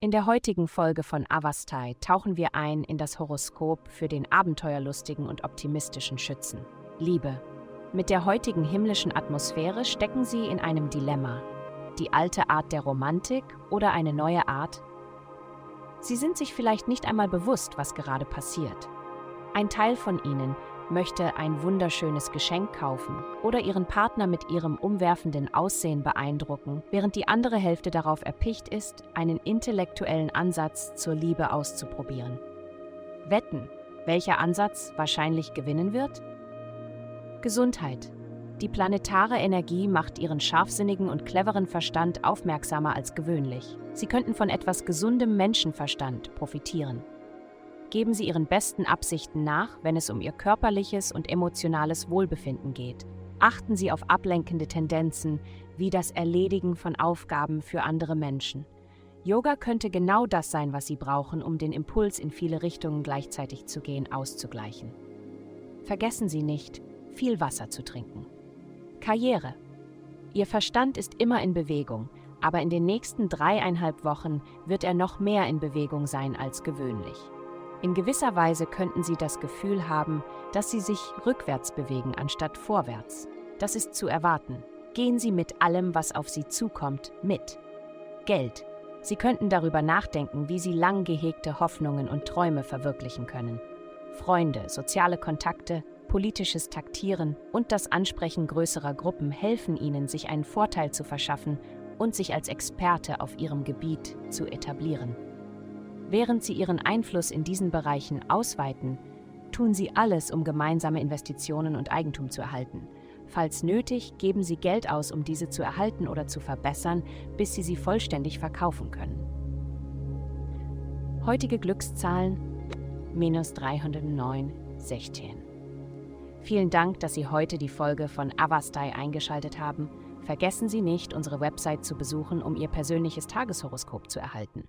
In der heutigen Folge von Avastai tauchen wir ein in das Horoskop für den abenteuerlustigen und optimistischen Schützen. Liebe. Mit der heutigen himmlischen Atmosphäre stecken Sie in einem Dilemma. Die alte Art der Romantik oder eine neue Art? Sie sind sich vielleicht nicht einmal bewusst, was gerade passiert. Ein Teil von Ihnen möchte ein wunderschönes Geschenk kaufen oder ihren Partner mit ihrem umwerfenden Aussehen beeindrucken, während die andere Hälfte darauf erpicht ist, einen intellektuellen Ansatz zur Liebe auszuprobieren. Wetten, welcher Ansatz wahrscheinlich gewinnen wird? Gesundheit. Die planetare Energie macht ihren scharfsinnigen und cleveren Verstand aufmerksamer als gewöhnlich. Sie könnten von etwas gesundem Menschenverstand profitieren. Geben Sie Ihren besten Absichten nach, wenn es um Ihr körperliches und emotionales Wohlbefinden geht. Achten Sie auf ablenkende Tendenzen wie das Erledigen von Aufgaben für andere Menschen. Yoga könnte genau das sein, was Sie brauchen, um den Impuls in viele Richtungen gleichzeitig zu gehen auszugleichen. Vergessen Sie nicht, viel Wasser zu trinken. Karriere. Ihr Verstand ist immer in Bewegung, aber in den nächsten dreieinhalb Wochen wird er noch mehr in Bewegung sein als gewöhnlich. In gewisser Weise könnten Sie das Gefühl haben, dass Sie sich rückwärts bewegen anstatt vorwärts. Das ist zu erwarten. Gehen Sie mit allem, was auf Sie zukommt, mit. Geld. Sie könnten darüber nachdenken, wie Sie lang gehegte Hoffnungen und Träume verwirklichen können. Freunde, soziale Kontakte, politisches Taktieren und das Ansprechen größerer Gruppen helfen Ihnen, sich einen Vorteil zu verschaffen und sich als Experte auf Ihrem Gebiet zu etablieren. Während sie ihren Einfluss in diesen Bereichen ausweiten, tun sie alles, um gemeinsame Investitionen und Eigentum zu erhalten. Falls nötig, geben sie Geld aus, um diese zu erhalten oder zu verbessern, bis sie sie vollständig verkaufen können. Heutige Glückszahlen minus 309, 16. Vielen Dank, dass Sie heute die Folge von Avastai eingeschaltet haben. Vergessen Sie nicht, unsere Website zu besuchen, um Ihr persönliches Tageshoroskop zu erhalten.